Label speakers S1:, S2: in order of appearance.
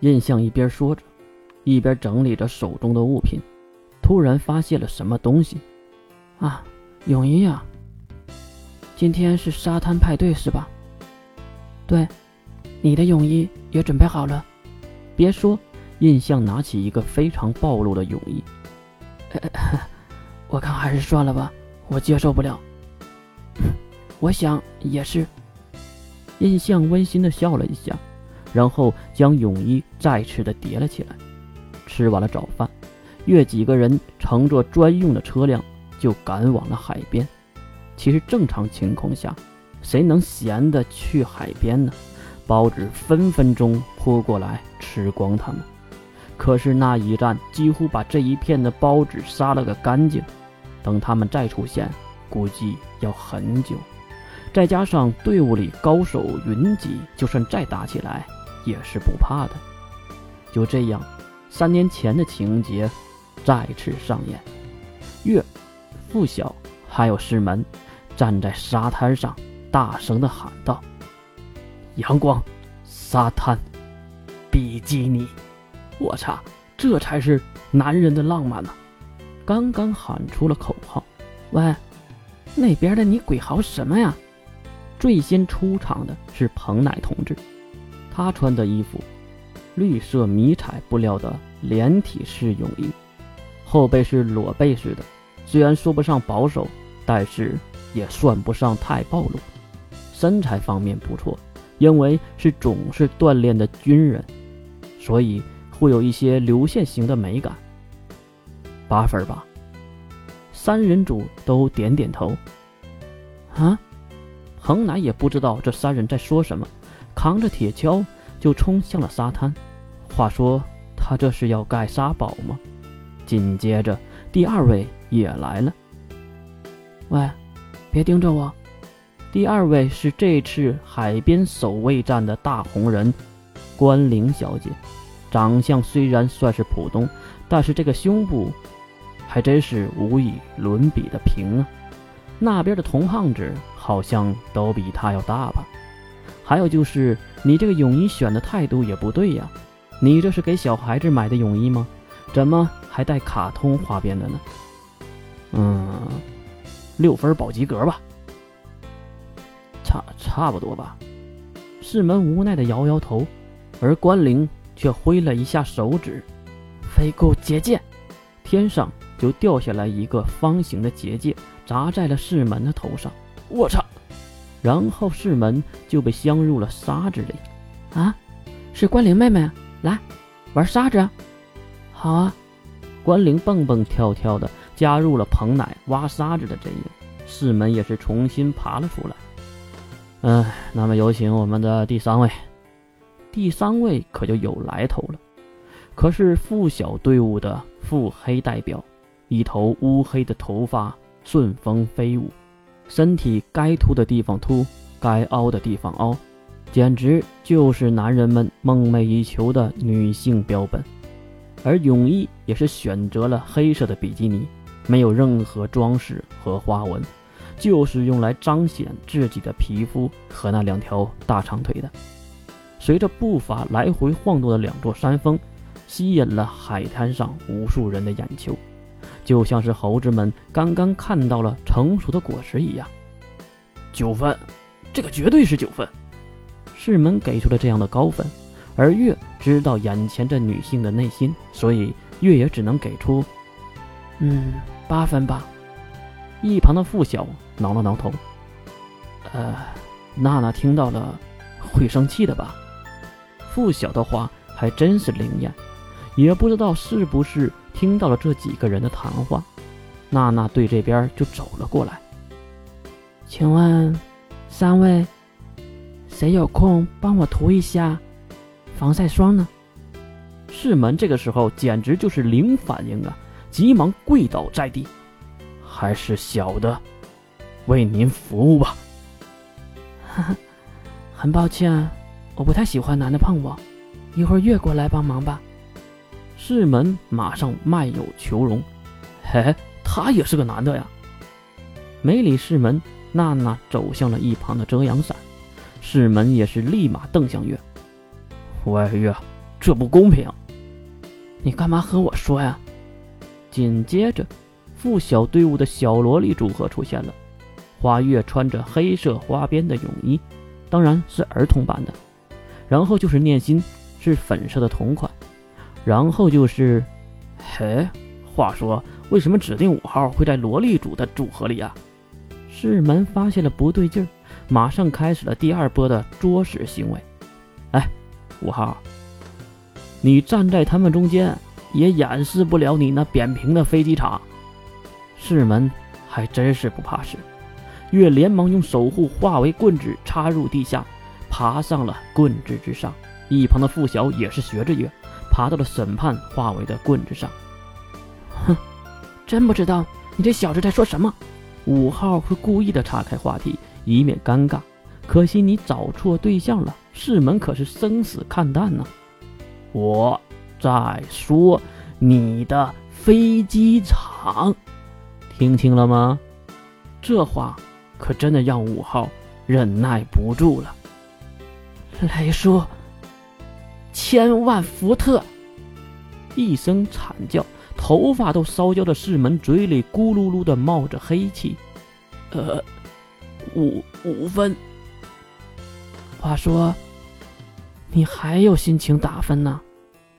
S1: 印象一边说着，一边整理着手中的物品，突然发现了什么东西。
S2: 啊，泳衣啊！今天是沙滩派对是吧？对，你的泳衣也准备好了。
S1: 别说，印象拿起一个非常暴露的泳衣。
S2: 我看还是算了吧，我接受不了。我想也是。
S1: 印象温馨的笑了一下，然后将泳衣再次的叠了起来。吃完了早饭，约几个人乘坐专用的车辆就赶往了海边。其实正常情况下，谁能闲的去海边呢？包子分分钟扑过来吃光他们。可是那一战几乎把这一片的包子杀了个干净，等他们再出现，估计要很久。再加上队伍里高手云集，就算再打起来也是不怕的。就这样，三年前的情节再次上演。月、付晓还有师门站在沙滩上，大声的喊道：“阳光，沙滩，比基尼。”我擦，这才是男人的浪漫呢！刚刚喊出了口号，
S2: 喂，那边的你鬼嚎什么呀？
S1: 最先出场的是彭乃同志，他穿的衣服，绿色迷彩布料的连体式泳衣，后背是裸背式的，虽然说不上保守，但是也算不上太暴露。身材方面不错，因为是总是锻炼的军人，所以。会有一些流线型的美感，八分吧。三人组都点点头。
S2: 啊，
S1: 彭乃也不知道这三人在说什么，扛着铁锹就冲向了沙滩。话说他这是要盖沙堡吗？紧接着第二位也来了。
S2: 喂，别盯着我。
S1: 第二位是这次海边守卫战的大红人，关灵小姐。长相虽然算是普通，但是这个胸部还真是无与伦比的平啊！那边的童胖子好像都比他要大吧？还有就是你这个泳衣选的态度也不对呀！你这是给小孩子买的泳衣吗？怎么还带卡通花边的呢？嗯，六分保及格吧？差差不多吧？世门无奈的摇摇头，而关灵。却挥了一下手指，
S2: 飞过结界，
S1: 天上就掉下来一个方形的结界，砸在了世门的头上。我操！然后世门就被镶入了沙子里。
S2: 啊，是关灵妹妹，来玩沙子。好啊！
S1: 关灵蹦蹦跳跳的加入了彭乃挖沙子的阵营，世门也是重新爬了出来。嗯，那么有请我们的第三位。第三位可就有来头了，可是附小队伍的腹黑代表，一头乌黑的头发顺风飞舞，身体该凸的地方凸，该凹的地方凹，简直就是男人们梦寐以求的女性标本。而泳衣也是选择了黑色的比基尼，没有任何装饰和花纹，就是用来彰显自己的皮肤和那两条大长腿的。随着步伐来回晃动的两座山峰，吸引了海滩上无数人的眼球，就像是猴子们刚刚看到了成熟的果实一样。九分，这个绝对是九分。世门给出了这样的高分，而月知道眼前这女性的内心，所以月也只能给出，
S2: 嗯，八分吧。
S1: 一旁的付晓挠了挠头，呃，娜娜听到了，会生气的吧？付晓的话还真是灵验，也不知道是不是听到了这几个人的谈话。娜娜对这边就走了过来，
S2: 请问三位，谁有空帮我涂一下防晒霜呢？
S1: 世门这个时候简直就是零反应啊，急忙跪倒在地，还是小的为您服务吧。
S2: 哈哈，很抱歉。我不太喜欢男的碰我，一会儿越过来帮忙吧。
S1: 世门马上卖友求荣，嘿，他也是个男的呀。没理世门，娜娜走向了一旁的遮阳伞，世门也是立马瞪向月。喂月，这不公平。
S2: 你干嘛和我说呀？
S1: 紧接着，附小队伍的小萝莉组合出现了。花月穿着黑色花边的泳衣，当然是儿童版的。然后就是念心，是粉色的同款。然后就是，嘿，话说为什么指定五号会在萝莉组的组合里啊？世门发现了不对劲儿，马上开始了第二波的捉屎行为。哎，五号。你站在他们中间，也掩饰不了你那扁平的飞机场。世门还真是不怕事，月连忙用守护化为棍子插入地下，爬上了棍子之上。一旁的付晓也是学着月，爬到了审判化为的棍子上。
S2: 哼，真不知道你这小子在说什么。
S1: 五号会故意的岔开话题，以免尴尬。可惜你找错对象了，世门可是生死看淡呢。我在说你的飞机场，听清了吗？这话可真的让五号忍耐不住了。
S2: 雷叔，千万伏特！
S1: 一声惨叫，头发都烧焦的世门嘴里咕噜噜的冒着黑气。呃，五五分。
S2: 话说，你还有心情打分呢？